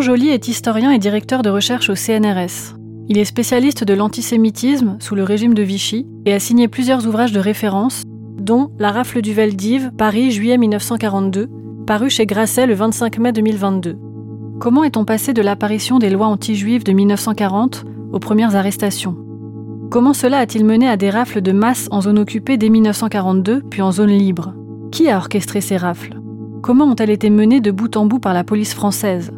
Laurent Joly est historien et directeur de recherche au CNRS. Il est spécialiste de l'antisémitisme sous le régime de Vichy et a signé plusieurs ouvrages de référence, dont La rafle du Veldiv, Paris, juillet 1942, paru chez Grasset le 25 mai 2022. Comment est-on passé de l'apparition des lois anti-juives de 1940 aux premières arrestations? Comment cela a-t-il mené à des rafles de masse en zone occupée dès 1942, puis en zone libre? Qui a orchestré ces rafles? Comment ont-elles été menées de bout en bout par la police française?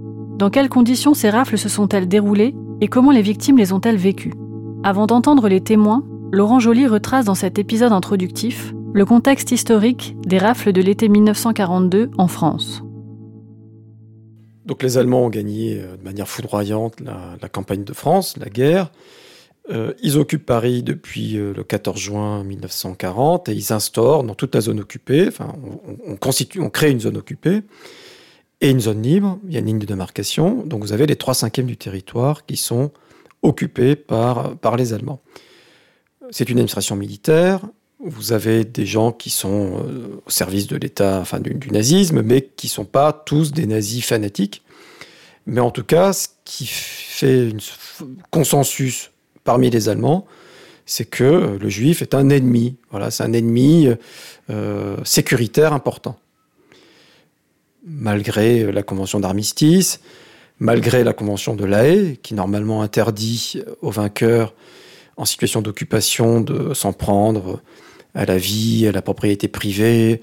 Dans quelles conditions ces rafles se sont-elles déroulées et comment les victimes les ont-elles vécues? Avant d'entendre les témoins, Laurent Joly retrace dans cet épisode introductif le contexte historique des rafles de l'été 1942 en France. Donc les Allemands ont gagné euh, de manière foudroyante la, campagne de France, la guerre. Euh, ils occupent Paris depuis euh, le 14 juin 1940 et ils instaurent dans toute la zone occupée, enfin on, constitue, on crée une zone occupée, et une zone libre, il y a une ligne de démarcation, donc vous avez les trois cinquièmes du territoire qui sont occupés par, par les Allemands. C'est une administration militaire, vous avez des gens qui sont euh, au service de l'État, enfin du, nazisme, mais qui ne sont pas tous des nazis fanatiques. Mais en tout cas, ce qui fait un consensus parmi les Allemands, c'est que le juif est un ennemi. Voilà, c'est un ennemi euh, sécuritaire important malgré la convention d'armistice, malgré la convention de La Haye, qui normalement interdit aux vainqueurs en situation d'occupation de s'en prendre à la vie, à la propriété privée,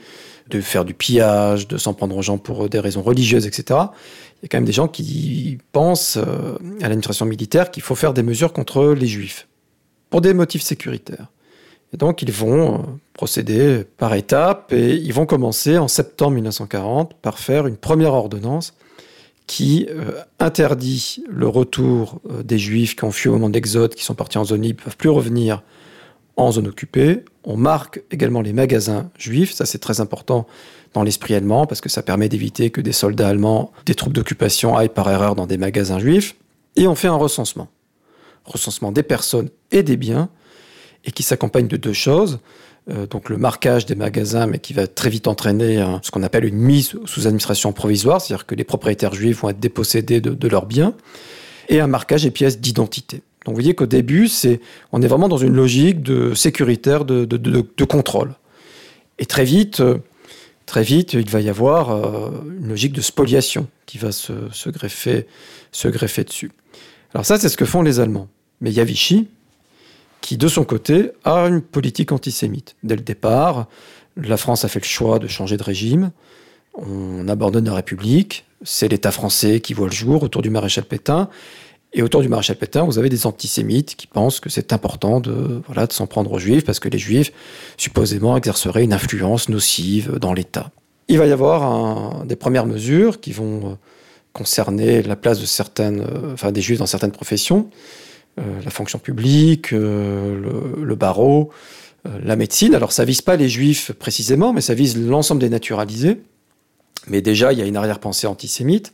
de faire du pillage, de s'en prendre aux gens pour des raisons religieuses, etc. Il y a quand même des gens qui pensent euh, à l'administration militaire qu'il faut faire des mesures contre les juifs, pour des motifs sécuritaires. Et donc ils vont euh, procéder par étapes et ils vont commencer en septembre 1940 par faire une première ordonnance qui euh, interdit le retour euh, des juifs qui ont fui au moment d'Exode, qui sont partis en zone libre, ne peuvent plus revenir en zone occupée. On marque également les magasins juifs, ça c'est très important dans l'esprit allemand parce que ça permet d'éviter que des soldats allemands, des troupes d'occupation aillent par erreur dans des magasins juifs. Et on fait un recensement. Recensement des personnes et des biens et qui s'accompagne de deux choses. Euh, donc le marquage des magasins, mais qui va très vite entraîner ce qu'on appelle une mise sous administration provisoire, c'est-à-dire que les propriétaires juifs vont être dépossédés de, leurs biens, et un marquage des pièces d'identité. Donc vous voyez qu'au début, c'est, on est vraiment dans une logique de sécuritaire, de, contrôle. Et très vite, euh, très vite, il va y avoir euh, une logique de spoliation qui va se, greffer, se greffer dessus. Alors ça, c'est ce que font les Allemands. Mais il y a Vichy, qui, de son côté, a une politique antisémite. Dès le départ, la France a fait le choix de changer de régime. On abandonne la République. C'est l'État français qui voit le jour autour du maréchal Pétain. Et autour du maréchal Pétain, vous avez des antisémites qui pensent que c'est important de, voilà, de s'en prendre aux juifs parce que les juifs, supposément, exerceraient une influence nocive dans l'État. Il va y avoir des premières mesures qui vont concerner la place de certaines, enfin, des juifs dans certaines professions. Euh, la fonction publique, euh, le, barreau, euh, la médecine. Alors ça vise pas les juifs précisément, mais ça vise l'ensemble des naturalisés. Mais déjà, il y a une arrière-pensée antisémite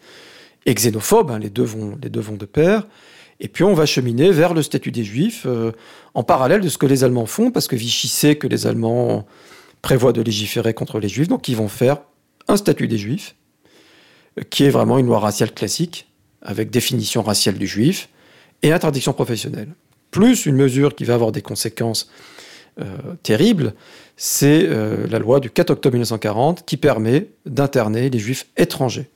et xénophobe, hein, les, deux vont, de pair. Et puis on va cheminer vers le statut des Juifs en parallèle de ce que les Allemands font, parce que Vichy sait que les Allemands prévoient de légiférer contre les Juifs, donc ils vont faire un statut des Juifs, qui est vraiment une loi raciale classique, avec définition raciale du Juif et interdiction professionnelle. Plus une mesure qui va avoir des conséquences euh, terribles, c'est la loi du 4 octobre 1940 qui permet d'interner les Juifs étrangers.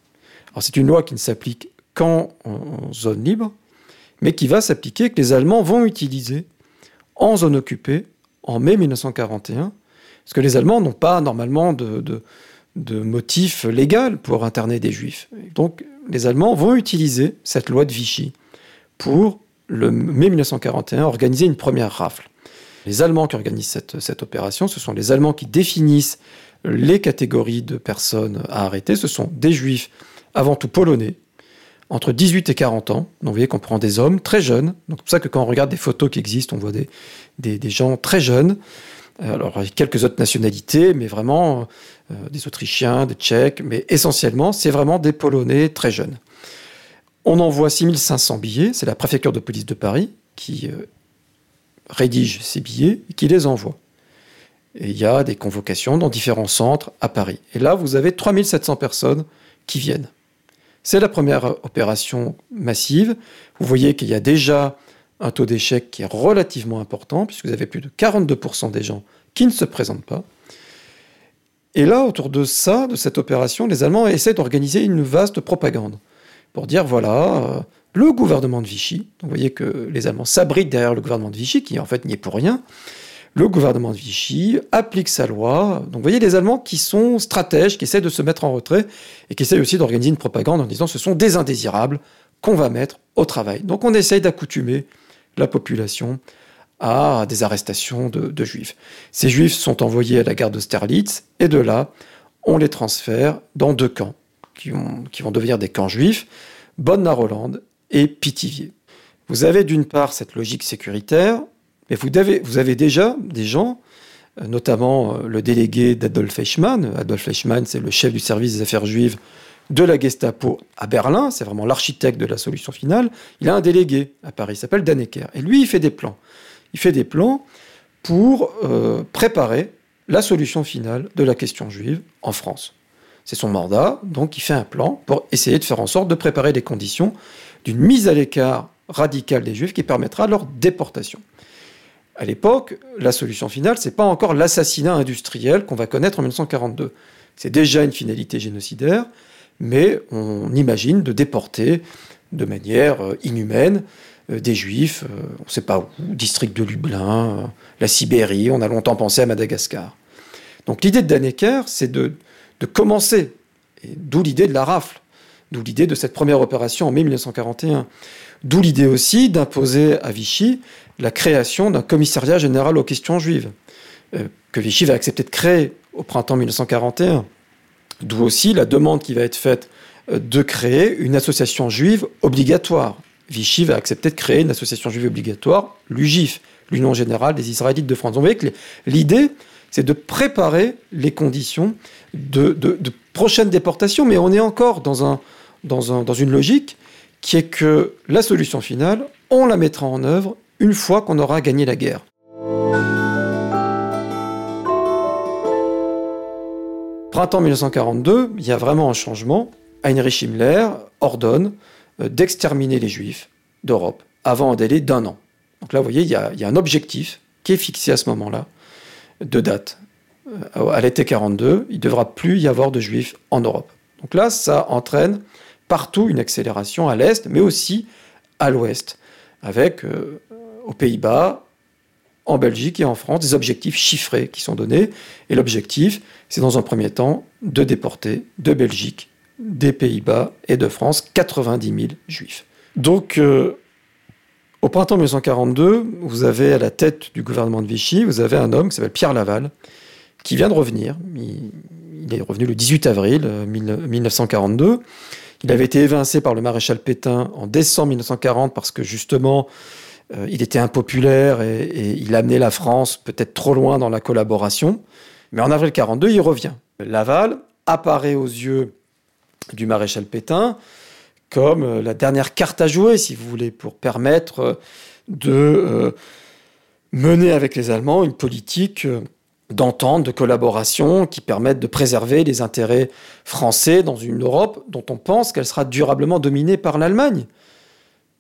Alors c'est une loi qui ne s'applique qu'en zone libre, mais qui va s'appliquer, que les Allemands vont utiliser en zone occupée en mai 1941, parce que les Allemands n'ont pas normalement de, de, motif légal pour interner des Juifs. Donc les Allemands vont utiliser cette loi de Vichy pour, le mai 1941, organiser une première rafle. Les Allemands qui organisent cette, cette opération, ce sont les Allemands qui définissent les catégories de personnes à arrêter. Ce sont des Juifs avant tout polonais, entre 18 et 40 ans. Donc vous voyez qu'on prend des hommes très jeunes. C'est pour ça que quand on regarde des photos qui existent, on voit des, des, gens très jeunes. Euh, alors avec quelques autres nationalités, mais vraiment euh, des Autrichiens, des Tchèques, mais essentiellement c'est vraiment des Polonais très jeunes. On envoie 6500 billets, c'est la préfecture de police de Paris qui euh, rédige ces billets et qui les envoie. Et il y a des convocations dans différents centres à Paris. Et là, vous avez 3700 personnes qui viennent. C'est la première opération massive. Vous voyez qu'il y a déjà un taux d'échec qui est relativement important, puisque vous avez plus de 42% des gens qui ne se présentent pas. Et là, autour de ça, de cette opération, les Allemands essaient d'organiser une vaste propagande pour dire voilà, euh, le gouvernement de Vichy, vous voyez que les Allemands s'abritent derrière le gouvernement de Vichy, qui en fait n'y est pour rien, le gouvernement de Vichy applique sa loi. Donc vous voyez les Allemands qui sont stratèges, qui essaient de se mettre en retrait et qui essaient aussi d'organiser une propagande en disant ce sont des indésirables qu'on va mettre au travail. Donc on essaye d'accoutumer la population à des arrestations de, juifs. Ces juifs sont envoyés à la gare d'Austerlitz et de là, on les transfère dans deux camps qui, vont devenir des camps juifs, Bonne-la-Rolande et Pithiviers. Vous avez d'une part cette logique sécuritaire, mais vous avez, vous avez déjà des gens, euh, notamment euh, le délégué d'Adolf Eichmann. Adolf Eichmann, c'est le chef du service des affaires juives de la Gestapo à Berlin, c'est vraiment l'architecte de la solution finale. Il a un délégué à Paris, il s'appelle Dannecker. Et lui, il fait des plans. Il fait des plans pour euh, préparer la solution finale de la question juive en France. C'est son mandat, donc il fait un plan pour essayer de faire en sorte de préparer les conditions d'une mise à l'écart radicale des juifs qui permettra leur déportation. À l'époque, la solution finale, c'est pas encore l'assassinat industriel qu'on va connaître en 1942. C'est déjà une finalité génocidaire, mais on imagine de déporter de manière euh, inhumaine euh, des juifs, euh, on ne sait pas où, district de Lublin, la Sibérie, on a longtemps pensé à Madagascar. Donc l'idée de Dannecker, c'est de, de commencer, d'où l'idée de la rafle, d'où l'idée de cette première opération en mai 1941. D'où l'idée aussi d'imposer à Vichy la création d'un commissariat général aux questions juives, euh, que Vichy va accepter de créer au printemps 1941. D'où aussi la demande qui va être faite euh, de créer une association juive obligatoire. Vichy va accepter de créer une association juive obligatoire, l'UGIF, l'Union générale des Israélites de France. Donc vous voyez que l'idée, c'est de préparer les conditions de, prochaines déportations, mais on est encore dans une logique qui est que la solution finale, on la mettra en œuvre une fois qu'on aura gagné la guerre. Printemps 1942, il y a vraiment un changement. Heinrich Himmler ordonne euh, d'exterminer les Juifs d'Europe avant un délai d'un an. Donc là, vous voyez, il y, a, un objectif qui est fixé à ce moment-là, de date. Euh, à l'été 42, il ne devra plus y avoir de Juifs en Europe. Donc là, ça entraîne partout une accélération à l'est, mais aussi à l'ouest, avec euh, aux Pays-Bas, en Belgique et en France des objectifs chiffrés qui sont donnés. Et l'objectif, c'est dans un premier temps de déporter de Belgique, des Pays-Bas et de France 90 000 juifs. Donc, euh, au printemps 1942, vous avez à la tête du gouvernement de Vichy, vous avez un homme qui s'appelle Pierre Laval, qui vient de revenir. Il, est revenu le 18 avril 1942. Euh, il avait été évincé par le maréchal Pétain en décembre 1940 parce que justement, euh, il était impopulaire et, il amenait la France peut-être trop loin dans la collaboration. Mais en avril 42, il revient. Laval apparaît aux yeux du maréchal Pétain comme euh, la dernière carte à jouer, si vous voulez, pour permettre de mener avec les Allemands une politique d'entente, de collaboration qui permette de préserver les intérêts français dans une Europe dont on pense qu'elle sera durablement dominée par l'Allemagne.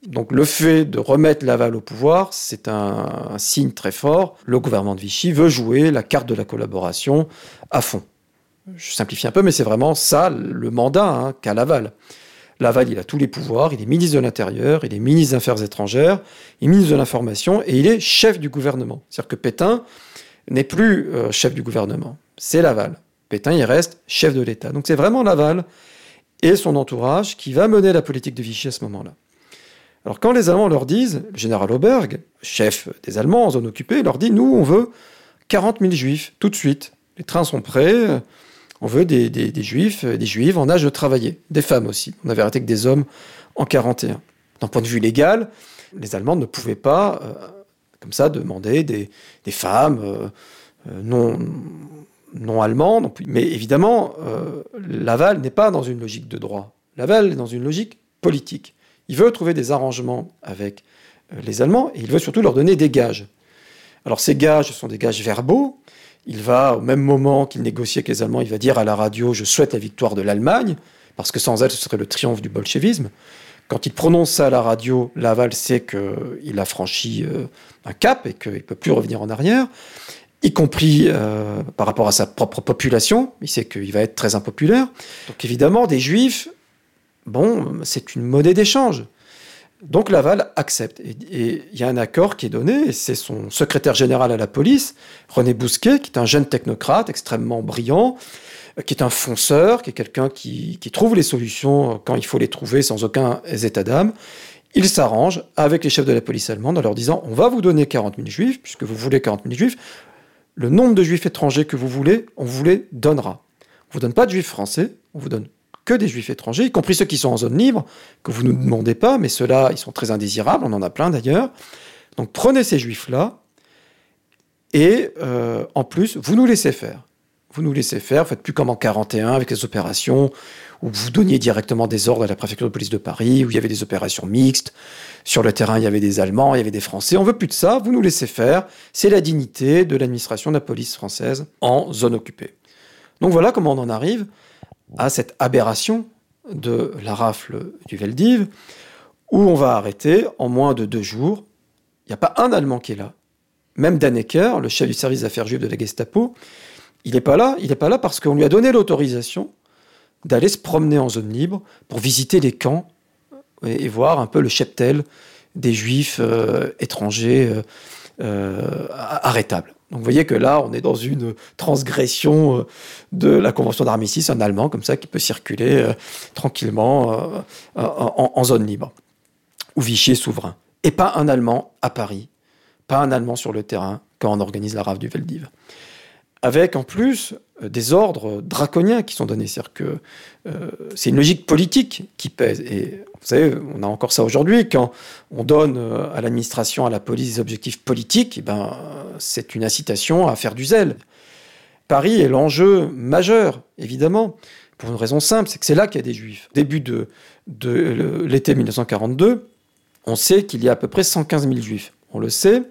Donc le fait de remettre Laval au pouvoir, c'est un, signe très fort. Le gouvernement de Vichy veut jouer la carte de la collaboration à fond. Je simplifie un peu, mais c'est vraiment ça le mandat hein, qu'a Laval. Laval, il a tous les pouvoirs, il est ministre de l'Intérieur, il est ministre des Affaires étrangères, il est ministre de l'Information et il est chef du gouvernement. C'est-à-dire que Pétain n'est plus euh, chef du gouvernement, c'est Laval. Pétain, il reste chef de l'État. Donc c'est vraiment Laval et son entourage qui va mener la politique de Vichy à ce moment-là. Alors quand les Allemands leur disent, le général Auberg, chef des Allemands en zone occupée, leur dit, nous, on veut 40 000 juifs, tout de suite. Les trains sont prêts, on veut des, juifs, des juives en âge de travailler, des femmes aussi. On avait arrêté que des hommes en 41. D'un point de vue légal, les Allemands ne pouvaient pas, euh, comme ça, demander des, femmes euh, euh, non, non allemandes. Mais évidemment, Laval n'est pas dans une logique de droit. Laval est dans une logique politique. Il veut trouver des arrangements avec les Allemands et il veut surtout leur donner des gages. Alors ces gages sont des gages verbaux, il va, au même moment qu'il négocie avec les Allemands, il va dire à la radio Je souhaite la victoire de l'Allemagne, parce que sans elle, ce serait le triomphe du bolchevisme. Quand il prononce ça à la radio, Laval sait qu'il a franchi euh, un cap et qu'il ne peut plus revenir en arrière, y compris euh, par rapport à sa propre population. Il sait qu'il va être très impopulaire. Donc évidemment, des juifs, bon, c'est une monnaie d'échange. Donc Laval accepte. Et il y a un accord qui est donné, et c'est son secrétaire général à la police, René Bousquet, qui est un jeune technocrate extrêmement brillant, qui est un fonceur, qui est quelqu'un qui, trouve les solutions quand il faut les trouver sans aucun état d'âme. Il s'arrange avec les chefs de la police allemande en leur disant on va vous donner 40 000 juifs, puisque vous voulez 40 000 juifs, le nombre de juifs étrangers que vous voulez, on vous les donnera. On vous donne pas de juifs français, on vous donne que des juifs étrangers, y compris ceux qui sont en zone libre, que vous ne nous demandez pas, mais ceux-là, ils sont très indésirables, on en a plein d'ailleurs. Donc prenez ces juifs-là, et euh, en plus, vous nous laissez faire. Vous nous laissez faire, faites plus comme en 41 avec les opérations où vous donniez directement des ordres à la préfecture de police de Paris, où il y avait des opérations mixtes. Sur le terrain, il y avait des Allemands, il y avait des Français. On veut plus de ça, vous nous laissez faire. C'est la dignité de l'administration de la police française en zone occupée. Donc voilà comment on en arrive à cette aberration de la rafle du Veldiv, où on va arrêter en moins de deux jours. Il n'y a pas un Allemand qui est là. Même Dannecker, le chef du service d'affaires juives de la Gestapo, il n'est pas là. Il n'est pas là parce qu'on lui a donné l'autorisation d'aller se promener en zone libre pour visiter les camps et, voir un peu le cheptel des juifs euh, étrangers euh, euh, arrêtables. Donc vous voyez que là, on est dans une transgression de la Convention d'armistice, un Allemand comme ça qui peut circuler tranquillement en, zone libre, où Vichy souverain. Et pas un Allemand à Paris, pas un Allemand sur le terrain quand on organise la rave du Veldiv avec en plus euh, des ordres draconiens qui sont donnés. C'est-à-dire que euh, c'est une logique politique qui pèse. Et vous savez, on a encore ça aujourd'hui. Quand on donne euh, à l'administration, à la police des objectifs politiques, eh ben, c'est une incitation à faire du zèle. Paris est l'enjeu majeur, évidemment, pour une raison simple, c'est que c'est là qu'il y a des juifs. Début de, de l'été 1942, on sait qu'il y a à peu près 115 000 juifs. On le sait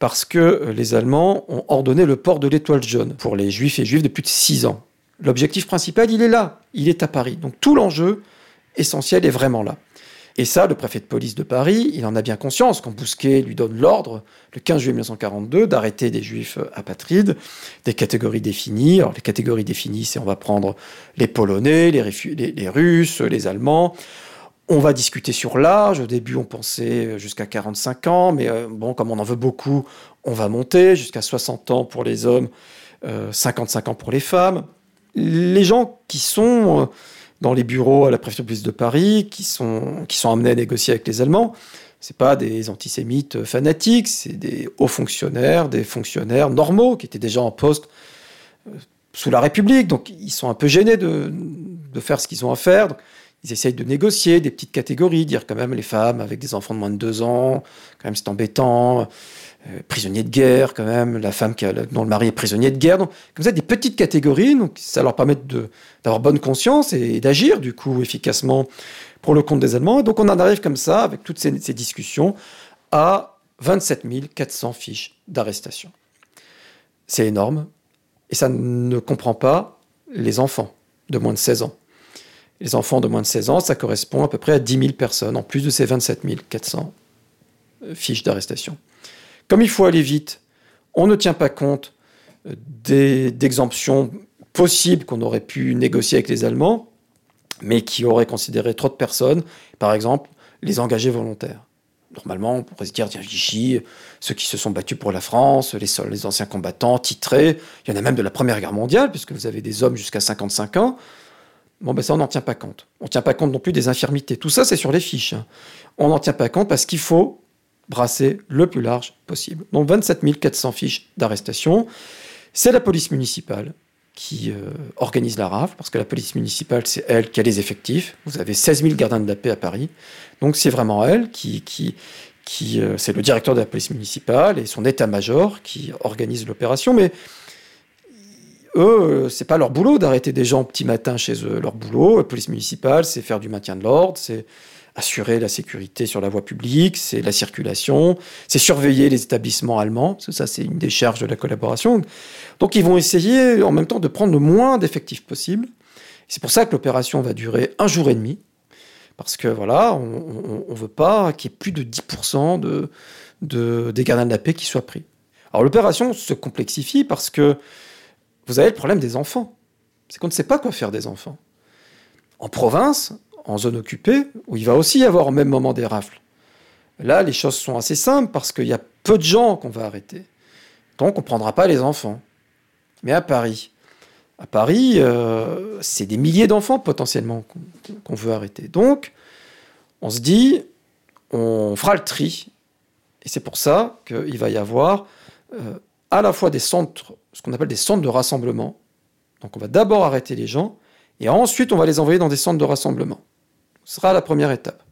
parce que euh, les Allemands ont ordonné le port de l'étoile jaune pour les juifs et juifs depuis 6 ans. L'objectif principal, il est là, il est à Paris. Donc tout l'enjeu essentiel est vraiment là. Et ça, le préfet de police de Paris, il en a bien conscience quand Bousquet lui donne l'ordre, le 15 juillet 1942, d'arrêter des juifs apatrides, des catégories définies. Alors les catégories définies, c'est on va prendre les Polonais, les Russes, les Allemands. On va discuter sur l'âge. Au début, on pensait jusqu'à 45 ans, mais euh, bon, comme on en veut beaucoup, on va monter jusqu'à 60 ans pour les hommes, 55 euh, ans pour les femmes. Les gens qui sont euh, dans les bureaux à la préfecture de de Paris, qui sont, amenés à négocier avec les Allemands, c'est pas des antisémites fanatiques, c'est des hauts fonctionnaires, des fonctionnaires normaux qui étaient déjà en poste sous la République, donc ils sont un peu gênés de faire ce qu'ils ont à faire. Ils essayent de négocier des petites catégories, dire quand même les femmes avec des enfants de moins de deux ans, quand même c'est embêtant. Euh, prisonniers de guerre, quand même, la femme dont le mari est prisonnier de guerre. Donc, comme ça, des petites catégories, donc ça leur permet d'avoir bonne conscience et, d'agir, du coup, efficacement pour le compte des Allemands. Et donc, on en arrive comme ça, avec toutes ces, ces discussions, à 27 400 fiches d'arrestation. C'est énorme, et ça ne comprend pas les enfants de moins de 16 ans. Les enfants de moins de 16 ans, ça correspond à peu près à 10 000 personnes, en plus de ces 27 400 euh, fiches d'arrestation. Comme il faut aller vite, on ne tient pas compte euh, d'exemptions possibles qu'on aurait pu négocier avec les Allemands, mais qui auraient considéré trop de personnes, par exemple les engagés volontaires. Normalement, on pourrait se dire, tiens, Vichy, ceux qui se sont battus pour la France, les, les anciens combattants, titrés, il y en a même de la Première Guerre mondiale, puisque vous avez des hommes jusqu'à 55 ans. Bon, ben ça, on n'en tient pas compte. On ne tient pas compte non plus des infirmités. Tout ça, c'est sur les fiches. Hein. On n'en tient pas compte parce qu'il faut brasser le plus large possible. Donc 27 400 fiches d'arrestation. C'est la police municipale qui euh, organise la rafle, parce que la police municipale, c'est elle qui a les effectifs. Vous avez 16 000 gardiens de la paix à Paris. Donc c'est vraiment elle qui... qui, qui euh, c'est le directeur de la police municipale et son état-major qui organise l'opération. Mais eux, euh, c'est pas leur boulot d'arrêter des gens au petit matin chez eux. Leur boulot, la police municipale, c'est faire du maintien de l'ordre, c'est assurer la sécurité sur la voie publique, c'est la circulation, c'est surveiller les établissements allemands, ça c'est une des charges de la collaboration. Donc ils vont essayer en même temps de prendre le moins d'effectifs possible. C'est pour ça que l'opération va durer un jour et demi, parce que voilà, on ne veut pas qu'il y ait plus de 10% de, de, des gardiens de la paix qui soient pris. Alors l'opération se complexifie parce que vous avez le problème des enfants. C'est qu'on ne sait pas quoi faire des enfants. En province, en zone occupée, où il va aussi y avoir au même moment des rafles. Là, les choses sont assez simples parce qu'il y a peu de gens qu'on va arrêter. Donc, on ne prendra pas les enfants. Mais à Paris, à Paris, euh, c'est des milliers d'enfants potentiellement qu'on veut arrêter. Donc, on se dit, on fera le tri. Et c'est pour ça qu'il va y avoir euh, à la fois des centres, ce qu'on appelle des centres de rassemblement. Donc, on va d'abord arrêter les gens, et ensuite, on va les envoyer dans des centres de rassemblement. Ce sera la première étape.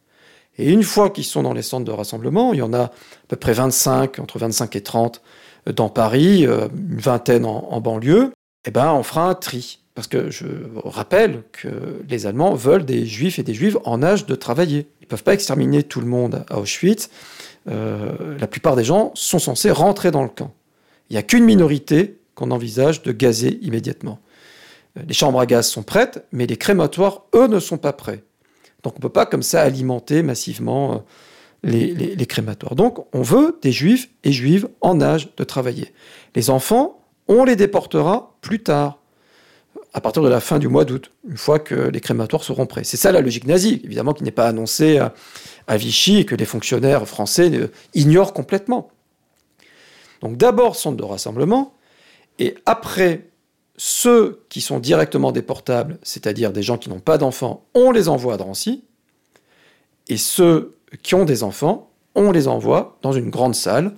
Et une fois qu'ils sont dans les centres de rassemblement, il y en a à peu près 25, entre 25 et 30 euh, dans Paris, euh, une vingtaine en, banlieue, eh ben, on fera un tri. Parce que je rappelle que les Allemands veulent des juifs et des juives en âge de travailler. Ils ne peuvent pas exterminer tout le monde à Auschwitz. Euh, la plupart des gens sont censés rentrer dans le camp. Il n'y a qu'une minorité qu'on envisage de gazer immédiatement. Les chambres à gaz sont prêtes, mais les crématoires, eux, ne sont pas prêts. Donc on ne peut pas comme ça alimenter massivement euh, les, crématoires. Donc on veut des juifs et juives en âge de travailler. Les enfants, on les déportera plus tard, à partir de la fin du mois d'août, une fois que les crématoires seront prêts. C'est ça la logique nazie, évidemment, qui n'est pas annoncée à, à, Vichy et que les fonctionnaires français ignorent complètement. Donc d'abord centre de rassemblement, et après ceux qui sont directement déportables, c'est-à-dire des gens qui n'ont pas d'enfants, on les envoie à Drancy. Et ceux qui ont des enfants, on les envoie dans une grande salle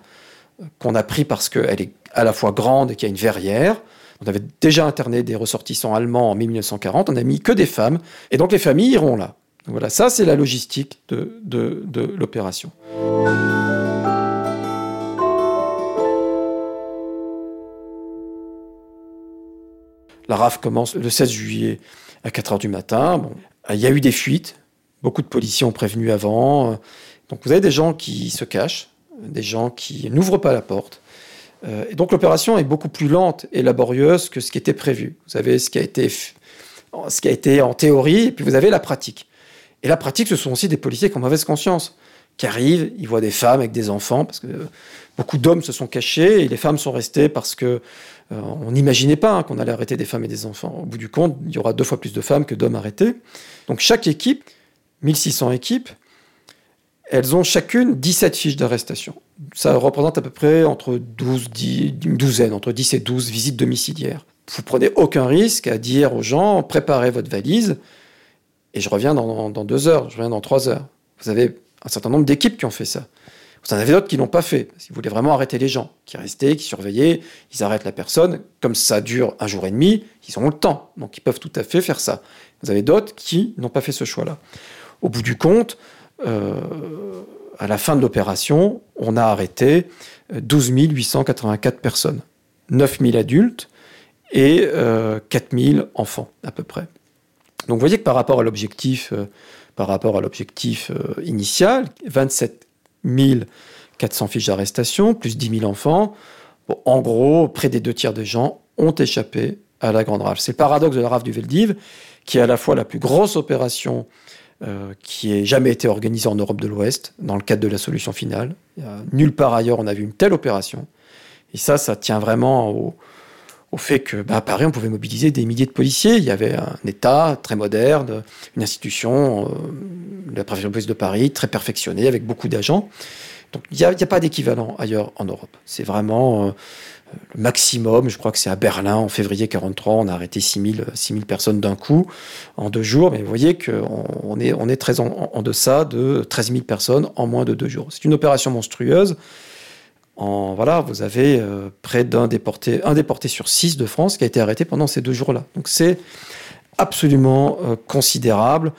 euh, qu'on a pris parce qu'elle est à la fois grande et qu'il y a une verrière. On avait déjà interné des ressortissants allemands en 1940, on n'a mis que des femmes, et donc les familles iront là. voilà, ça c'est la logistique de l'opération. La RAF commence le 16 juillet à 4 heures du matin. Bon, il y a eu des fuites. Beaucoup de policiers ont prévenu avant. Donc vous avez des gens qui se cachent, des gens qui n'ouvrent pas la porte. Euh, et donc l'opération est beaucoup plus lente et laborieuse que ce qui était prévu. Vous avez ce qui a été, ce qui a été en théorie, et puis vous avez la pratique. Et la pratique, ce sont aussi des policiers qui ont mauvaise conscience, qui arrivent, ils voient des femmes avec des enfants, parce que beaucoup d'hommes se sont cachés, et les femmes sont restées parce que euh, on n'imaginait pas hein, qu'on allait arrêter des femmes et des enfants. Au bout du compte, il y aura deux fois plus de femmes que d'hommes arrêtés. Donc chaque équipe, 1600 équipes, elles ont chacune 17 fiches d'arrestation. Ça représente à peu près entre 12, 10, une douzaine, entre 10 et 12 visites domiciliaires. Vous prenez aucun risque à dire aux gens, préparez votre valise, et je reviens dans, dans deux heures, je reviens dans trois heures. Vous avez un certain nombre d'équipes qui ont fait ça. Vous en avez d'autres qui n'ont pas fait, parce qu'ils voulaient vraiment arrêter les gens, qui restaient, qui surveillaient, ils arrêtent la personne. Comme ça dure un jour et demi, ils ont le temps, donc ils peuvent tout à fait faire ça. Vous avez d'autres qui n'ont pas fait ce choix-là. Au bout du compte, euh, à la fin de l'opération, on a arrêté 12 884 personnes, 9 000 adultes et 4 000 enfants à peu près. Donc vous voyez que par rapport à l'objectif, euh, par rapport à l'objectif euh, initial, 27 400 fiches d'arrestation, plus 10 000 enfants, en gros, près des deux tiers des gens ont échappé à la Grande Rafle. C'est le paradoxe de la rafle du Veldiv, qui est à la fois la plus grosse opération euh, qui ait jamais été organisée en Europe de l'Ouest, dans le cadre de la solution finale. nulle part ailleurs on a vu une telle opération. Et ça, ça tient vraiment au, au fait que bah, à Paris, on pouvait mobiliser des milliers de policiers. Il y avait un État très moderne, une institution, euh, la préfecture de police de Paris, très perfectionnée, avec beaucoup d'agents. Donc il n'y a, pas d'équivalent ailleurs en Europe. C'est vraiment euh, le maximum. Je crois que c'est à Berlin, en février 43, on a arrêté 6000 6000 personnes d'un coup, en deux jours. Mais vous voyez qu'on on est, on est en, en deçà de 13 000 personnes en moins de deux jours. C'est une opération monstrueuse voilà, vous avez euh, près d'un déporté, un déporté sur six de France qui a été arrêté pendant ces deux jours-là. Donc c'est absolument euh, considérable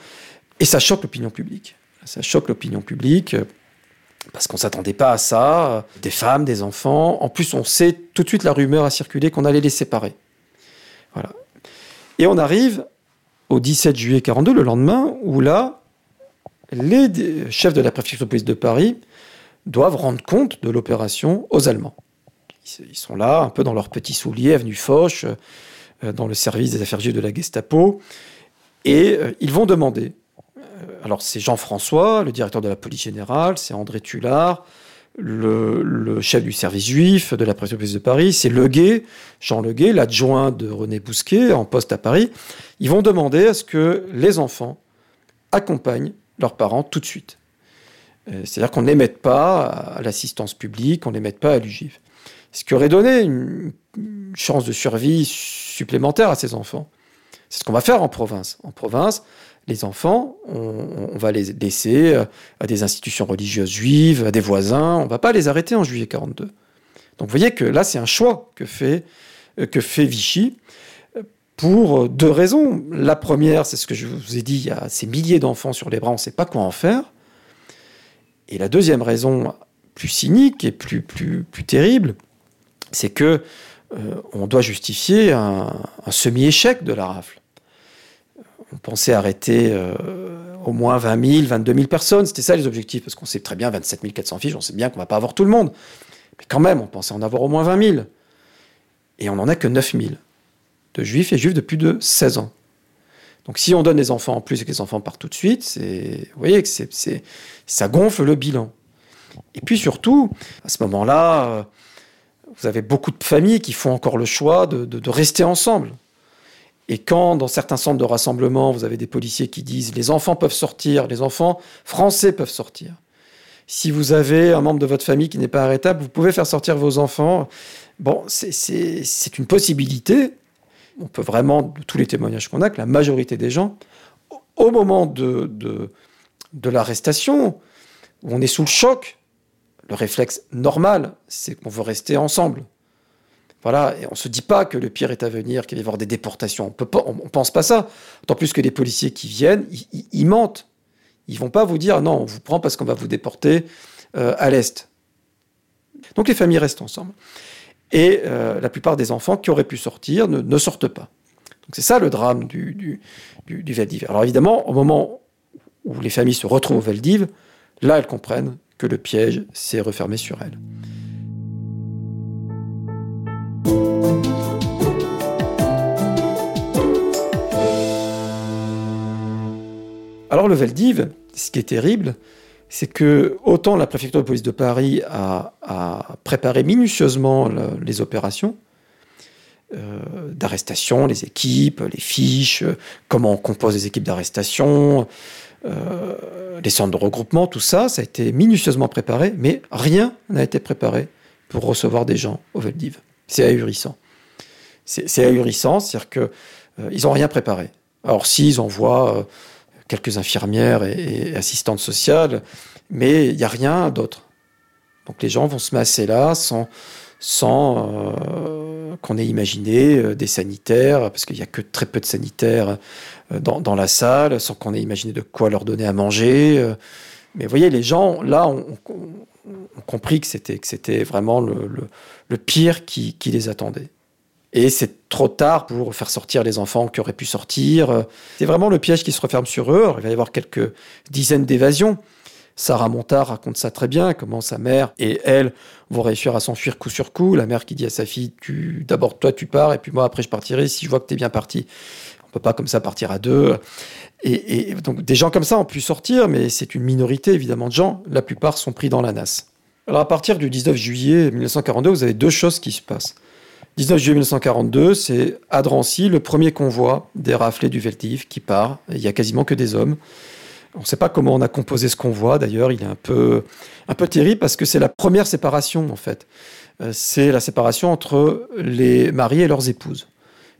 et ça choque l'opinion publique. Ça choque l'opinion publique euh, parce qu'on ne s'attendait pas à ça. Des femmes, des enfants. En plus, on sait tout de suite la rumeur a circulé qu'on allait les séparer. Voilà. Et on arrive au 17 juillet 42, le lendemain, où là, les chefs de la préfecture de police de Paris doivent rendre compte de l'opération aux Allemands. Ils sont là, un peu dans leurs petits souliers, avenue Foch, euh, dans le service des affaires juives de la Gestapo, et euh, ils vont demander. Euh, alors c'est Jean-François, le directeur de la police générale, c'est André Tullard, le, chef du service juif de la préfecture de Paris, c'est Leguet, Jean Leguet, l'adjoint de René Bousquet, en poste à Paris. Ils vont demander à ce que les enfants accompagnent leurs parents tout de suite. Euh, c'est-à-dire qu'on ne les pas à l'assistance publique, on ne les pas à l'UGIF. Ce qui aurait donné une chance de survie supplémentaire à ces enfants. C'est ce qu'on va faire en province. En province, les enfants, on, va les laisser euh, à des institutions religieuses juives, à des voisins. On ne va pas les arrêter en juillet 42. Donc vous voyez que là, c'est un choix que fait, euh, que fait Vichy pour deux raisons. La première, c'est ce que je vous ai dit, il y a ces milliers d'enfants sur les bras, on ne sait pas quoi en faire. Et la deuxième raison, plus cynique et plus, terrible, c'est que euh, on doit justifier un, semi-échec de la rafle. On pensait arrêter euh, au moins 20 000, 22 000 personnes. C'était ça les objectifs, parce qu'on sait très bien 27 400 fiches, on sait bien qu'on ne va pas avoir tout le monde. Mais quand même, on pensait en avoir au moins 20 000. Et on n'en a que 9 000 de juifs et juifs de plus de 16 ans. Donc si on donne des enfants en plus et que les enfants partent tout de suite, vous voyez que ça gonfle le bilan. Et puis surtout, à ce moment-là, euh, vous avez beaucoup de familles qui font encore le choix de, rester ensemble. Et quand, dans certains centres de rassemblement, vous avez des policiers qui disent les enfants peuvent sortir, les enfants français peuvent sortir. Si vous avez un membre de votre famille qui n'est pas arrêtable, vous pouvez faire sortir vos enfants. Bon, c'est une possibilité, on peut vraiment, de tous les témoignages qu'on a, que la majorité des gens, au moment de, l'arrestation, on est sous le choc, le réflexe normal, c'est qu'on veut rester ensemble. Voilà, et on ne se dit pas que le pire est à venir, qu'il va y avoir des déportations. On ne pense pas ça. D'autant plus que les policiers qui viennent, ils, mentent. Ils vont pas vous dire non, on vous prend parce qu'on va vous déporter euh, à l'Est. Donc les familles restent ensemble. Et euh, la plupart des enfants qui auraient pu sortir ne, sortent pas. Donc c'est ça le drame du, du, du, Veldiv. Alors évidemment, au moment où les familles se retrouvent au Veldiv, là elles comprennent que le piège s'est refermé sur elles. Alors le Veldiv, ce qui est terrible, c'est que autant la préfecture de police de Paris a, préparé minutieusement les opérations euh, d'arrestation, les équipes, les fiches, comment on compose les équipes d'arrestation, euh, les centres de regroupement, tout ça, ça a été minutieusement préparé, mais rien n'a été préparé pour recevoir des gens au Veldiv. C'est ahurissant. C'est ahurissant, c'est-à-dire qu'ils euh, n'ont rien préparé. Alors s'ils envoient quelques infirmières et, assistantes sociales, mais il n'y a rien d'autre. Donc les gens vont se masser là sans, sans euh, qu'on ait imaginé euh, des sanitaires, parce qu'il n'y a que très peu de sanitaires euh, dans, la salle, sans qu'on ait imaginé de quoi leur donner à manger. Mais vous voyez, les gens, là, ont, compris que c'était vraiment le, pire qui, les attendait. Et c'est trop tard pour faire sortir les enfants qui auraient pu sortir. C'est vraiment le piège qui se referme sur eux. il va y avoir quelques dizaines d'évasions. Sarah Montard raconte ça très bien, comment sa mère et elle vont réussir à s'enfuir coup sur coup. La mère qui dit à sa fille, tu, d'abord toi tu pars et puis moi après je partirai si je vois que tu es bien parti. On peut pas comme ça partir à deux. Et, donc des gens comme ça ont pu sortir, mais c'est une minorité évidemment de gens. La plupart sont pris dans la nasse. Alors à partir du 19 juillet 1942, vous avez deux choses qui se passent. 19 juillet 1942, c'est à Drancy le premier convoi des raflés du Veldiv qui part. Il y a quasiment que des hommes. On ne sait pas comment on a composé ce convoi, d'ailleurs, il est un peu, un peu terrible parce que c'est la première séparation, en fait. Euh, c'est la séparation entre les mariés et leurs épouses.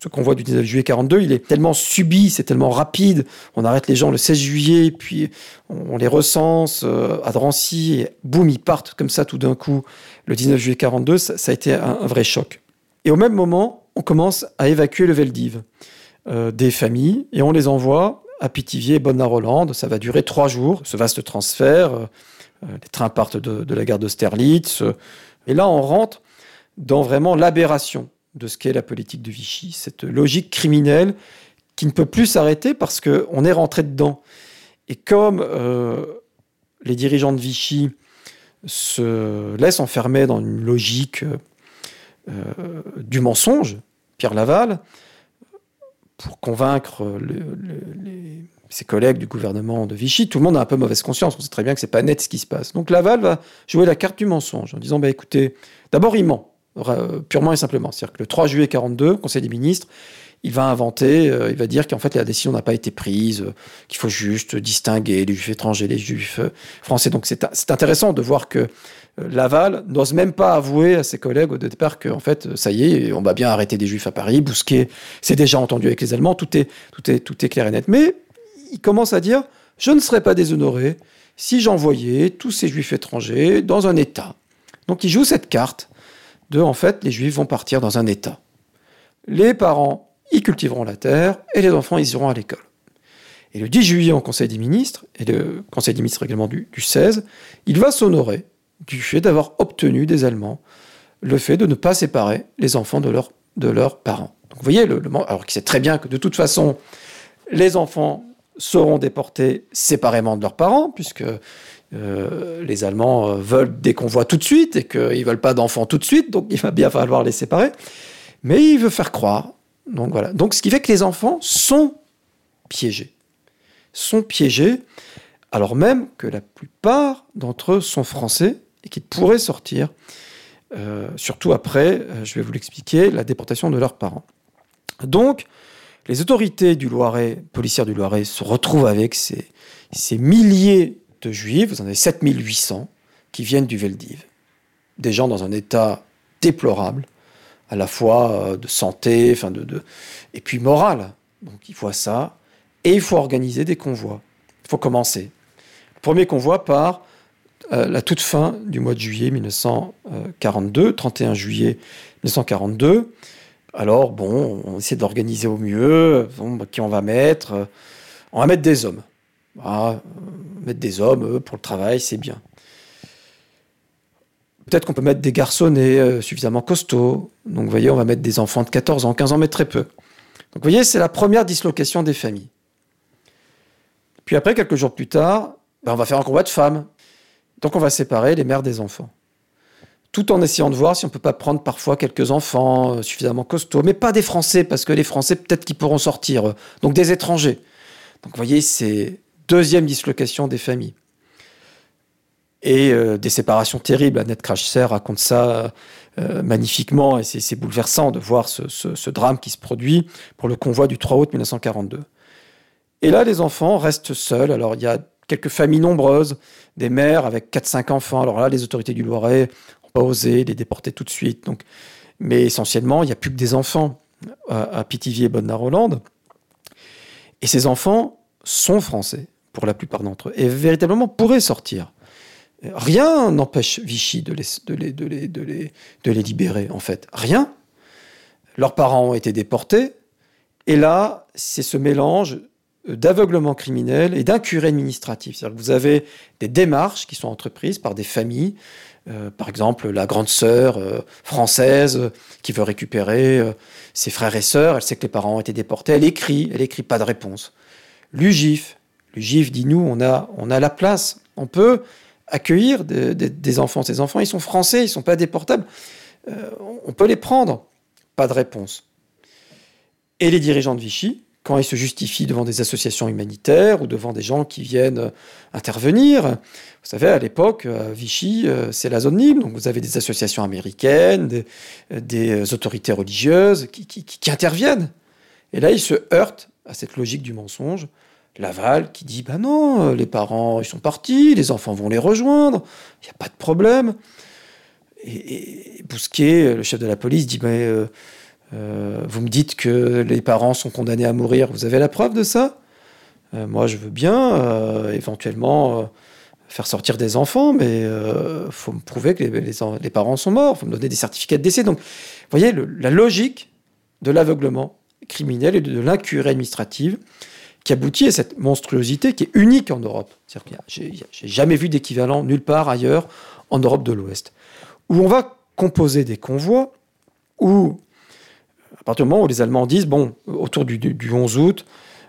Ce convoi du 19 juillet 42, il est tellement subi, c'est tellement rapide. On arrête les gens le 16 juillet, puis on les recense euh, à Drancy, et boum, ils partent comme ça tout d'un coup. Le 19 juillet 42, ça, a été un, vrai choc. Et au même moment, on commence à évacuer le Veldiv euh, des familles, et on les envoie à Pithiviers et Bonne-la-Rolande. Ça va durer trois jours, ce vaste transfert. Euh, les trains partent de, la gare d'Austerlitz. Et là, on rentre dans vraiment l'aberration de ce qu'est la politique de Vichy, cette logique criminelle qui ne peut plus s'arrêter parce qu'on est rentré dedans. Et comme euh, les dirigeants de Vichy se laissent enfermer dans une logique euh, du mensonge, Pierre Laval, pour convaincre ses collègues du gouvernement de Vichy, tout le monde a un peu mauvaise conscience. On sait très bien que c'est pas net ce qui se passe. Donc Laval va jouer la carte du mensonge en disant bah, écoutez, d'abord il ment, purement et simplement. C'est-à-dire que le 3 juillet 42, Conseil des ministres, il va inventer, euh, il va dire qu'en fait la décision n'a pas été prise, euh, qu'il faut juste distinguer les juifs étrangers, les juifs euh, français. Donc c'est intéressant de voir que Laval n'ose même pas avouer à ses collègues au départ qu'en fait, ça y est, on va bien arrêter des juifs à Paris, Bousquet c'est déjà entendu avec les Allemands, tout est, tout, est, tout est clair et net. Mais il commence à dire, je ne serais pas déshonoré si j'envoyais tous ces juifs étrangers dans un État. Donc il joue cette carte de, en fait, les juifs vont partir dans un État. Les parents ils cultiveront la terre et les enfants, iront à l'école. Et le 10 juillet, en Conseil des ministres, et le Conseil des ministres également du, 16, il va s'honorer du fait d'avoir obtenu des Allemands le fait de ne pas séparer les enfants de, leurs parents. Vous voyez, le, alors qu'il sait très bien que de toute façon, les enfants seront déportés séparément de leurs parents, puisque euh, les Allemands euh, veulent des convois tout de suite et qu'ils ne veulent pas d'enfants tout de suite, donc il va bien falloir les séparer. Mais il veut faire croire donc voilà. Donc ce qui fait que les enfants sont piégés. Sont piégés, alors même que la plupart d'entre eux sont français et qu'ils pourraient sortir, euh, surtout après, euh, je vais vous l'expliquer, la déportation de leurs parents. Donc, les autorités du Loiret, policières du Loiret, se retrouvent avec ces, ces milliers de juifs, vous en avez 7800, qui viennent du Veldiv. Des gens dans un état déplorable, à la fois euh, de santé, enfin de, et puis morale. Donc il faut ça, et il faut organiser des convois. Il faut commencer. Premier convoi part euh, la toute fin du mois de juillet 1942, 31 juillet 1942. Alors bon, on essaie d'organiser au mieux. Bah, qui on va mettre? On va mettre des hommes. Ah, mettre des hommes pour le travail, c'est bien. Peut-être qu'on peut mettre des garçonnets euh, suffisamment costauds. Donc, vous voyez, on va mettre des enfants de 14 ans, 15 ans, mais très peu. Donc, vous voyez, c'est la première dislocation des familles. Puis après, quelques jours plus tard, ben, on va faire un convoi de femmes. Donc, on va séparer les mères des enfants. Tout en essayant de voir si on ne peut pas prendre parfois quelques enfants euh, suffisamment costauds, mais pas des Français, parce que les Français, peut-être qu'ils pourront sortir. donc, des étrangers. Donc, vous voyez, c'est deuxième dislocation des familles et euh, des séparations terribles. Annette Krachser raconte ça euh, magnifiquement et c'est bouleversant de voir ce, drame qui se produit pour le convoi du 3 août 1942. Et là, les enfants restent seuls. Alors, il y a quelques familles nombreuses, des mères avec 4-5 enfants. Alors là, les autorités du Loiret n'ont pas osé les déporter tout de suite. Donc, mais essentiellement, il n'y a plus que des enfants à, à Pithiviers et. Et ces enfants sont français, pour la plupart d'entre eux, et véritablement pourraient sortir Rien n'empêche Vichy de les, de, les, de les libérer, en fait. Rien. Leurs parents ont été déportés. Et là, c'est ce mélange d'aveuglement criminel et d'incurie administrative. C'est-à-dire que vous avez des démarches qui sont entreprises par des familles, euh, par exemple la grande sœur euh, française qui veut récupérer euh, ses frères et sœurs, elle sait que les parents ont été déportés, elle écrit, elle écrit pas de réponse. L'UGIF, l'UGIF dit nous, on a, on a la place, on peut accueillir des enfants. Ces enfants, ils sont français, ils sont pas déportables, on peut les prendre. Pas de réponse. Et les dirigeants de Vichy, quand ils se justifient devant des associations humanitaires ou devant des gens qui viennent euh, intervenir. Vous savez, à l'époque, euh, Vichy, euh, c'est la zone libre, donc vous avez des associations américaines, des, autorités religieuses qui, interviennent. Et là, ils se heurtent à cette logique du mensonge. Laval qui dit, ben non, les parents, ils sont partis, les enfants vont les rejoindre, il n'y a pas de problème. Et, Bousquet, le chef de la police, dit, ben... Euh, vous me dites que les parents sont condamnés à mourir. Vous avez la preuve de ça? Euh, Moi, je veux bien euh, éventuellement faire sortir des enfants, mais il faut me prouver que les, parents sont morts. Faut me donner des certificats de décès. Donc, vous voyez, la logique de l'aveuglement criminel et de, l'incurie administrative qui aboutit à cette monstruosité qui est unique en Europe. J'ai jamais vu d'équivalent nulle part ailleurs en Europe de l'Ouest, où on va composer des convois où à partir du moment où les Allemands disent, bon, autour du, 11 août,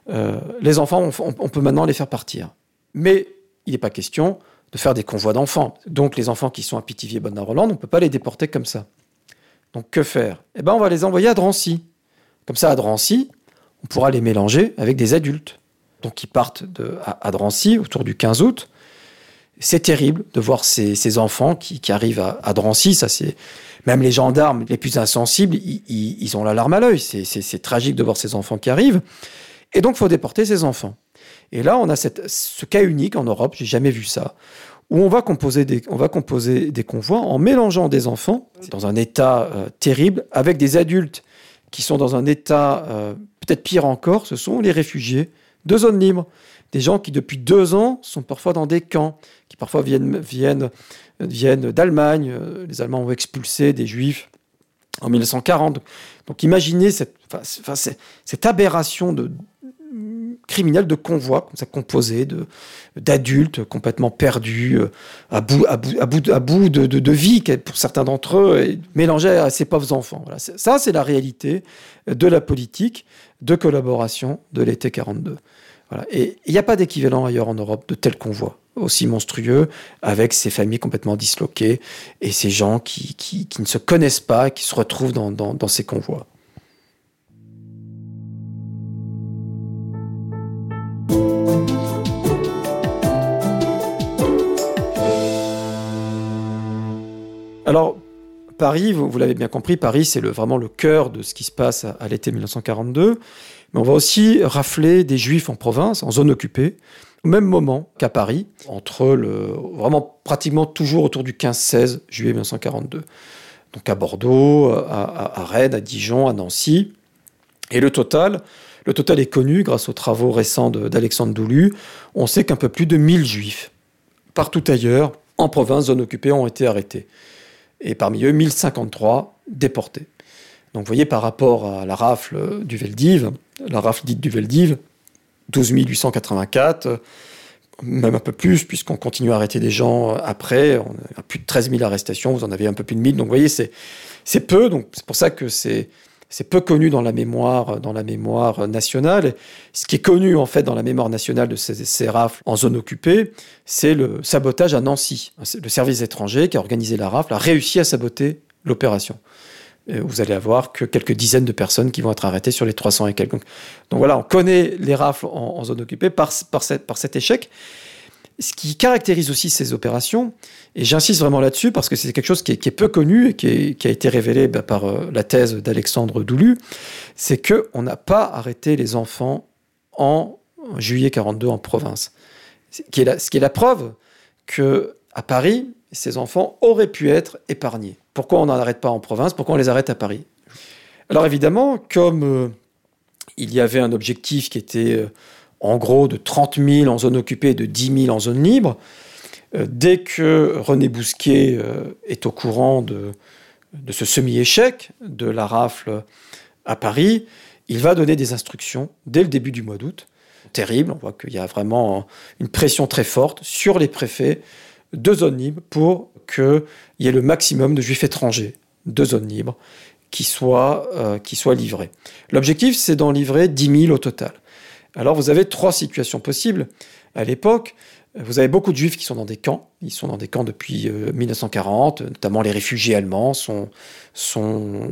euh, les enfants, on, peut maintenant les faire partir. Mais il n'est pas question de faire des convois d'enfants. Donc les enfants qui sont à Pithiviers, bonne Roland, on ne peut pas les déporter comme ça. Donc que faire? Eh bien, on va les envoyer à Drancy. Comme ça, à Drancy, on pourra les mélanger avec des adultes. Donc ils partent à, Drancy autour du 15 août. C'est terrible de voir ces, enfants qui, arrivent à, Drancy. Ça, c'est même les gendarmes les plus insensibles, ils, ont la larme à l'œil. C'est tragique de voir ces enfants qui arrivent. Et donc, faut déporter ces enfants. Et là, on a ce cas unique en Europe, j'ai jamais vu ça, où on va, composer des, on va composer des convois en mélangeant des enfants dans un état euh, terrible avec des adultes qui sont dans un état euh, peut-être pire encore, ce sont les réfugiés de zones libres. Des gens qui, depuis deux ans, sont parfois dans des camps, qui parfois viennent, d'Allemagne. Euh, les Allemands ont expulsé des Juifs en 1940. Donc imaginez cette aberration de, criminelle de convoi, comme ça composé d'adultes complètement perdus, euh, à bout, à bout, à bout, de, de, vie pour certains d'entre eux, et mélangés à ces pauvres enfants. Voilà. Ça, c'est la réalité de la politique de collaboration de l'été 42. Voilà. Et il n'y a pas d'équivalent ailleurs en Europe de tels convois aussi monstrueux, avec ces familles complètement disloquées et ces gens qui, qui, ne se connaissent pas, qui se retrouvent dans, dans, ces convois. Alors, Paris, vous, l'avez bien compris, Paris, c'est vraiment le cœur de ce qui se passe à l'été 1942. Mais on va aussi rafler des juifs en province, en zone occupée, au même moment qu'à Paris, entre le, vraiment pratiquement toujours autour du 15-16 juillet 1942. Donc à Bordeaux, à, Rennes, à Dijon, à Nancy. Et le total, le total est connu grâce aux travaux récents d'Alexandre Doulu. On sait qu'un peu plus de 1000 juifs, partout ailleurs, en province, zone occupée, ont été arrêtés. Et parmi eux, 1053 déportés. Donc vous voyez, par rapport à la rafle du Veldiv, la rafle dite du Veldiv, 12 884, même un peu plus, puisqu'on continue à arrêter des gens après. On a plus de 13 000 arrestations, vous en avez un peu plus de 1000. Donc vous voyez, c'est peu. Donc c'est pour ça que c'est c'est peu connu dans la mémoire, dans la mémoire nationale. Ce qui est connu en fait dans la mémoire nationale de ces, rafles en zone occupée, c'est le sabotage à Nancy. Le service étranger qui a organisé la rafle a réussi à saboter l'opération. Euh, vous allez avoir que quelques dizaines de personnes qui vont être arrêtées sur les 300 et quelques. Donc, voilà, on connaît les rafles en, zone occupée par, par cet échec. Ce qui caractérise aussi ces opérations, et j'insiste vraiment là-dessus parce que c'est quelque chose qui est, peu connu et qui, a été révélé bah, par euh, la thèse d'Alexandre Doulu, c'est qu'on n'a pas arrêté les enfants en juillet 42 en province. Ce qui est la, preuve que à Paris, ces enfants auraient pu être épargnés. Pourquoi on n'en arrête pas en province? Pourquoi on les arrête à Paris? Alors évidemment, comme euh, il y avait un objectif qui était euh, en gros de 30 000 en zone occupée et de 10 000 en zone libre, dès que René Bousquet est au courant de, de ce semi-échec de la rafle à Paris, il va donner des instructions dès le début du mois d'août. Terrible, on voit qu'il y a vraiment une pression très forte sur les préfets de zones libres pour qu'il y ait le maximum de juifs étrangers de zones libres qui soient, euh, qui soient livrés. L'objectif, c'est d'en livrer 10 000 au total. Alors vous avez trois situations possibles. À l'époque, vous avez beaucoup de juifs qui sont dans des camps. Ils sont dans des camps depuis 1940, euh, notamment les réfugiés allemands sont,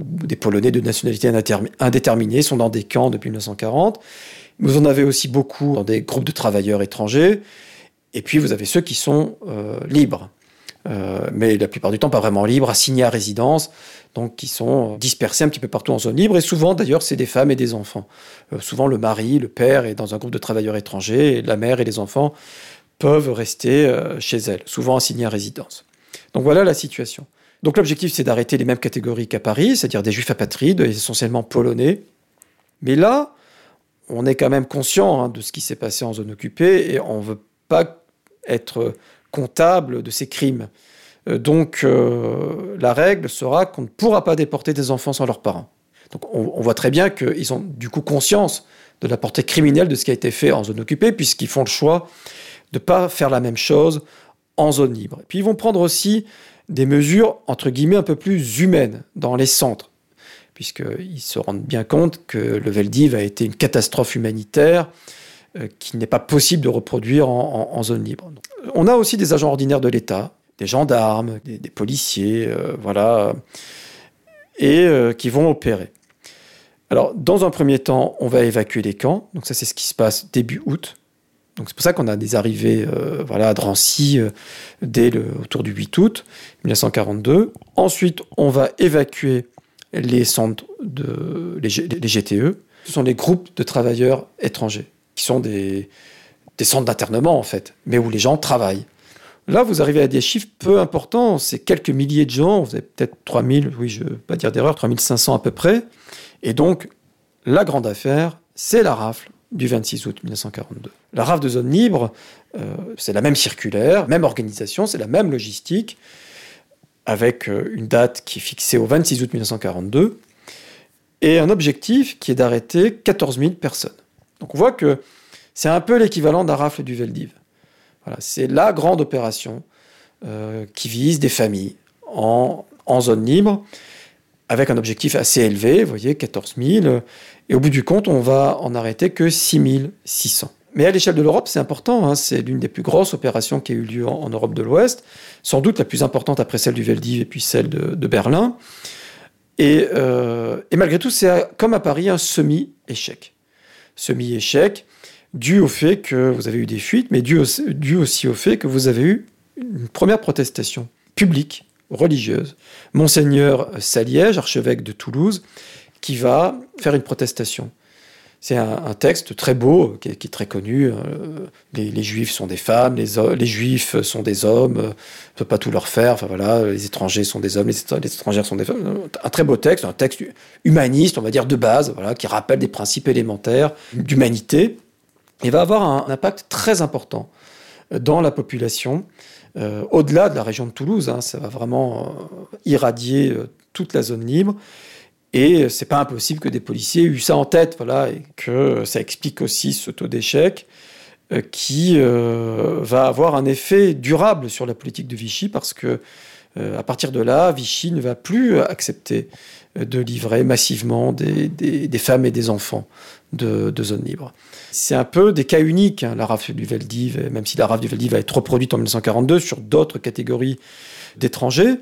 des Polonais de nationalité indéterminée, sont dans des camps depuis 1940. Vous en avez aussi beaucoup dans des groupes de travailleurs étrangers. Et puis vous avez ceux qui sont euh, libres. Euh, mais la plupart du temps pas vraiment libres, assignés à résidence, donc qui sont dispersés un petit peu partout en zone libre. Et souvent, d'ailleurs, c'est des femmes et des enfants. souvent, le mari, le père est dans un groupe de travailleurs étrangers, et la mère et les enfants peuvent rester euh, chez elles, souvent assignées à résidence. Donc voilà la situation. Donc l'objectif, c'est d'arrêter les mêmes catégories qu'à Paris, c'est-à-dire des juifs apatrides, essentiellement polonais. Mais là, on est quand même conscient hein, de ce qui s'est passé en zone occupée et on ne veut pas être comptable de ces crimes. Euh, donc euh, la règle sera qu'on ne pourra pas déporter des enfants sans leurs parents. Donc on, on voit très bien qu'ils ont du coup conscience de la portée criminelle de ce qui a été fait en zone occupée, puisqu'ils font le choix de ne pas faire la même chose en zone libre. puis ils vont prendre aussi des mesures, entre guillemets, un peu plus humaines dans les centres, puisqu'ils se rendent bien compte que le Veldiv a été une catastrophe humanitaire qu'il n'est pas possible de reproduire en, zone libre. On a aussi des agents ordinaires de l'État, des gendarmes, des, policiers, euh, voilà, et euh, qui vont opérer. Alors, dans un premier temps, on va évacuer les camps. Donc ça, c'est ce qui se passe début août. Donc c'est pour ça qu'on a des arrivées euh, à Drancy euh, dès le, autour du 8 août 1942. Ensuite, on va évacuer les centres de les, GTE. Ce sont les groupes de travailleurs étrangers, qui sont des, centres d'internement en fait, mais où les gens travaillent. Là, vous arrivez à des chiffres peu importants, c'est quelques milliers de gens, vous avez peut-être 3000, oui, je ne veux pas dire d'erreur, 3500 à peu près. Et donc, la grande affaire, c'est la rafle du 26 août 1942. La RAF de zone libre, euh, c'est la même circulaire, même organisation, c'est la même logistique, avec euh, une date qui est fixée au 26 août 1942, et un objectif qui est d'arrêter 14 000 personnes. Donc on voit que c'est un peu l'équivalent d'un rafle du Veldiv. Voilà, c'est la grande opération euh, qui vise des familles en, zone libre, avec un objectif assez élevé, vous voyez, 14 000, et au bout du compte, on va en arrêter que 6600. Mais à l'échelle de l'Europe, c'est important. Hein. c'est l'une des plus grosses opérations qui a eu lieu en, Europe de l'Ouest, sans doute la plus importante après celle du Veldiv et puis celle de, Berlin. Euh, et, malgré tout, c'est comme à Paris un semi-échec. Semi-échec dû au fait que vous avez eu des fuites, mais dû, aussi au fait que vous avez eu une première protestation publique, religieuse. Monseigneur Saliège, archevêque de Toulouse, qui va faire une protestation. C'est un, texte très beau, qui est, très connu. Euh, les, juifs sont des femmes, les, juifs sont des hommes, on ne peut pas tout leur faire. Enfin voilà, les étrangers sont des hommes, les, étrangères sont des femmes. Un très beau texte, un texte humaniste, on va dire de base, voilà, qui rappelle des principes élémentaires d'humanité, et va avoir un, impact très important dans la population. Euh, au-delà de la région de Toulouse, hein, ça va vraiment euh, irradier toute la zone libre. Et c'est pas impossible que des policiers aient eu ça en tête, voilà, et que ça explique aussi ce taux d'échec euh, qui euh, va avoir un effet durable sur la politique de Vichy parce que euh, à partir de là, Vichy ne va plus accepter de livrer massivement des, des, femmes et des enfants de, de zones libres. C'est un peu des cas uniques, hein, la rafle du Veldiv, même si la rafle du Veldiv va être reproduite en 1942 sur d'autres catégories d'étrangers.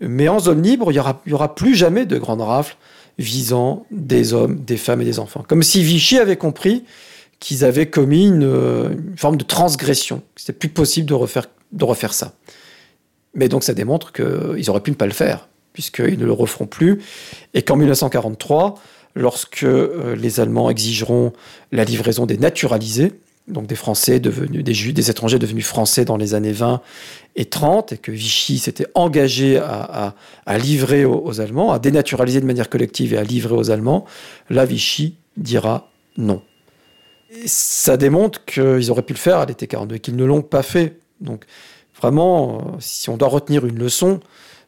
Mais en zone libre, il n'y aura, aura plus jamais de grandes rafles visant des hommes, des femmes et des enfants. Comme si Vichy avait compris qu'ils avaient commis une, forme de transgression. C'était plus possible de refaire, de refaire ça. Mais donc ça démontre qu'ils auraient pu ne pas le faire, puisqu'ils ne le referont plus. Et qu'en 1943, lorsque euh, les Allemands exigeront la livraison des naturalisés, donc des Français devenus, des, des étrangers devenus français dans les années 20 et 30, et que Vichy s'était engagé à, livrer aux, Allemands, à dénaturaliser de manière collective et à livrer aux Allemands, là Vichy dira non. ça démontre qu'ils auraient pu le faire à l'été 42 et qu'ils ne l'ont pas fait. Donc vraiment, si on doit retenir une leçon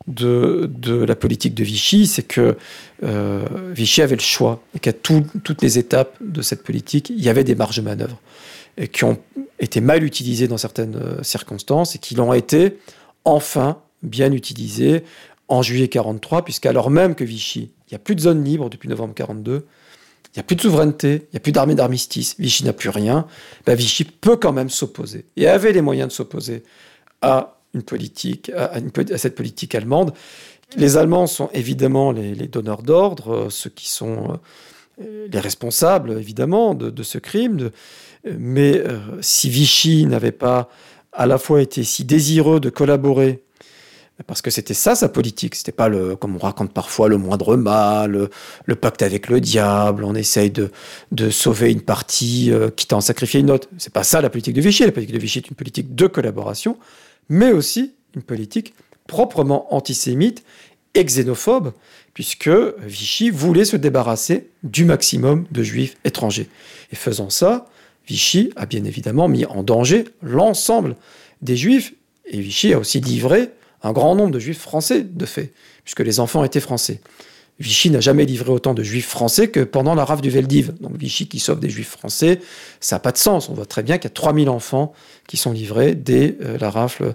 de, la politique de Vichy, c'est que Vichy avait le choix et qu'à toutes les étapes de cette politique, il y avait des marges de manœuvre et qui ont été mal utilisées dans certaines circonstances et qui l'ont été enfin bien utilisées en juillet 43, puisqu'alors même que Vichy, il n'y a plus de zone libre depuis novembre 42, il n'y a plus de souveraineté, il n'y a plus d'armée d'armistice, Vichy n'a plus rien, ben Vichy peut quand même s'opposer, et avait les moyens de s'opposer à une politique, à, cette politique allemande. Les Allemands sont évidemment les, donneurs d'ordre, euh, ceux qui sont euh, les responsables, évidemment, de, ce crime. Mais euh, si Vichy n'avait pas à la fois été si désireux de collaborer parce que c'était ça sa politique. C'était pas le, comme on raconte parfois, le moindre mal, le, pacte avec le diable. On essaye de, de sauver une partie, euh, quitte à en sacrifier une autre. C'est pas ça la politique de Vichy. La politique de Vichy est une politique de collaboration, mais aussi une politique proprement antisémite et xénophobe, puisque Vichy voulait se débarrasser du maximum de juifs étrangers. Et faisant ça, Vichy a bien évidemment mis en danger l'ensemble des juifs, et Vichy a aussi livré un grand nombre de juifs français, de fait, puisque les enfants étaient français. Vichy n'a jamais livré autant de juifs français que pendant la rafle du Veldiv. Donc Vichy qui sauve des juifs français, ça n'a pas de sens. On voit très bien qu'il y a 3000 enfants qui sont livrés dès euh, la rafle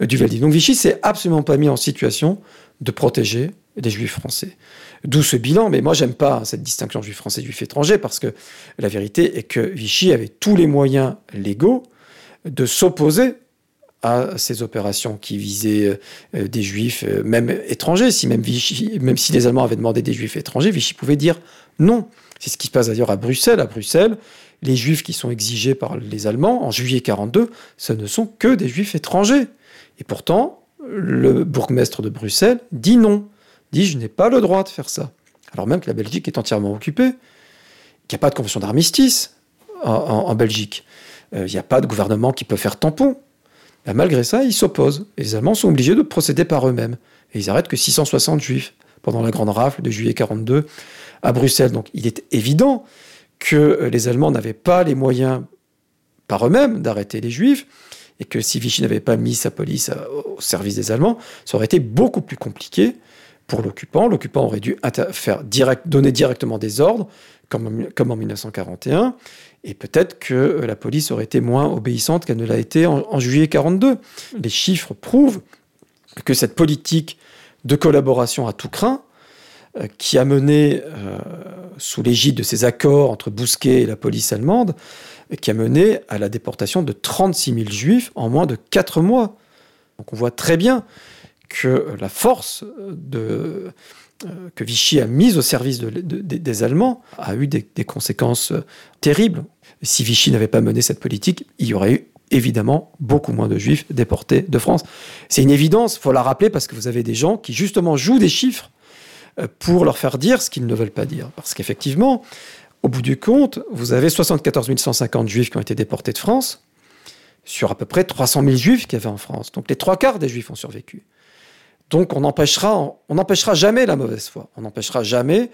euh, du Veldiv. Donc Vichy s'est absolument pas mis en situation de protéger des juifs français. D'où ce bilan, mais moi j'aime pas cette distinction juif français, juif étranger, parce que la vérité est que Vichy avait tous les moyens légaux de s'opposer à ces opérations qui visaient euh, des juifs, euh, même étrangers. Si même, Vichy, même si les Allemands avaient demandé des juifs étrangers, Vichy pouvait dire non. C'est ce qui se passe d'ailleurs à Bruxelles. À Bruxelles, les juifs qui sont exigés par les Allemands en juillet 42, ce ne sont que des juifs étrangers. Et pourtant, le bourgmestre de Bruxelles dit non, dit je n'ai pas le droit de faire ça. Alors même que la Belgique est entièrement occupée, qu'il n'y a pas de convention d'armistice en, Belgique, euh, il n'y a pas de gouvernement qui peut faire tampon. Bah, malgré ça, ils s'opposent. Et les Allemands sont obligés de procéder par eux-mêmes. Et ils arrêtent que 660 juifs pendant la grande rafle de juillet 42 à Bruxelles. Donc il est évident que euh, les Allemands n'avaient pas les moyens par eux-mêmes d'arrêter les juifs et que si Vichy n'avait pas mis sa police euh, au service des Allemands, ça aurait été beaucoup plus compliqué pour l'occupant. L'occupant aurait dû faire donner directement des ordres, comme, en 1941, et peut-être que euh, la police aurait été moins obéissante qu'elle ne l'a été en, juillet 42. Les chiffres prouvent que cette politique de collaboration à tout craint, euh, qui a mené, euh, sous l'égide de ces accords entre Bousquet et la police allemande, qui a mené à la déportation de 36 000 juifs en moins de 4 mois. Donc on voit très bien que la force de, euh, que Vichy a mise au service des Allemands a eu des, conséquences euh, terribles. Si Vichy n'avait pas mené cette politique, il y aurait eu évidemment beaucoup moins de juifs déportés de France. C'est une évidence, il faut la rappeler parce que vous avez des gens qui justement jouent des chiffres euh, pour leur faire dire ce qu'ils ne veulent pas dire. Parce qu'effectivement, au bout du compte, vous avez 74 150 juifs qui ont été déportés de France sur à peu près 300 000 juifs qu'il y avait en France. Donc les trois quarts des juifs ont survécu. Donc on n'empêchera, on n'empêchera jamais la mauvaise foi. On n'empêchera jamais,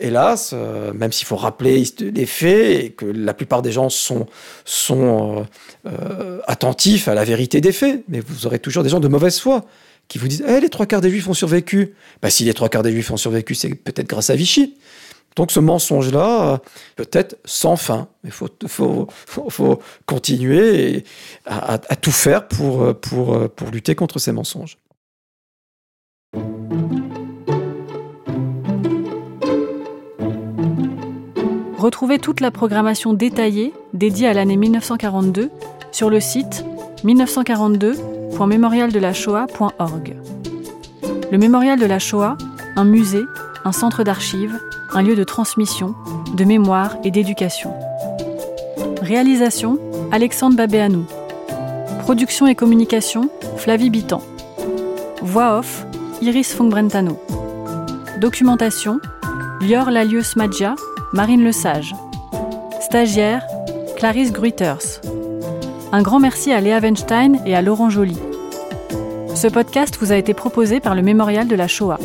hélas, euh, même s'il faut rappeler les faits et que la plupart des gens sont, sont euh, euh, attentifs à la vérité des faits, mais vous aurez toujours des gens de mauvaise foi qui vous disent eh, les trois quarts des juifs ont survécu. Bah, si les trois quarts des juifs ont survécu, c'est peut-être grâce à Vichy. Donc ce mensonge-là, peut-être sans fin. Il faut, faut, faut, continuer à, à, tout faire pour, pour, pour lutter contre ces mensonges. Retrouvez toute la programmation détaillée dédiée à l'année 1942 sur le site 1942.mémorialdelashoah.org. Le Mémorial de la Shoah, un musée, un centre d'archives, un lieu de transmission, de mémoire et d'éducation. Réalisation Alexandre Babéanou. Production et communication Flavie Bitan. Voix off Iris Fongbrentano. Documentation Lior Lalius Madja Marine Lesage. Stagiaire, Clarisse Gruiters. Un grand merci à Léa Weinstein et à Laurent Joly. Ce podcast vous a été proposé par le Mémorial de la Shoah.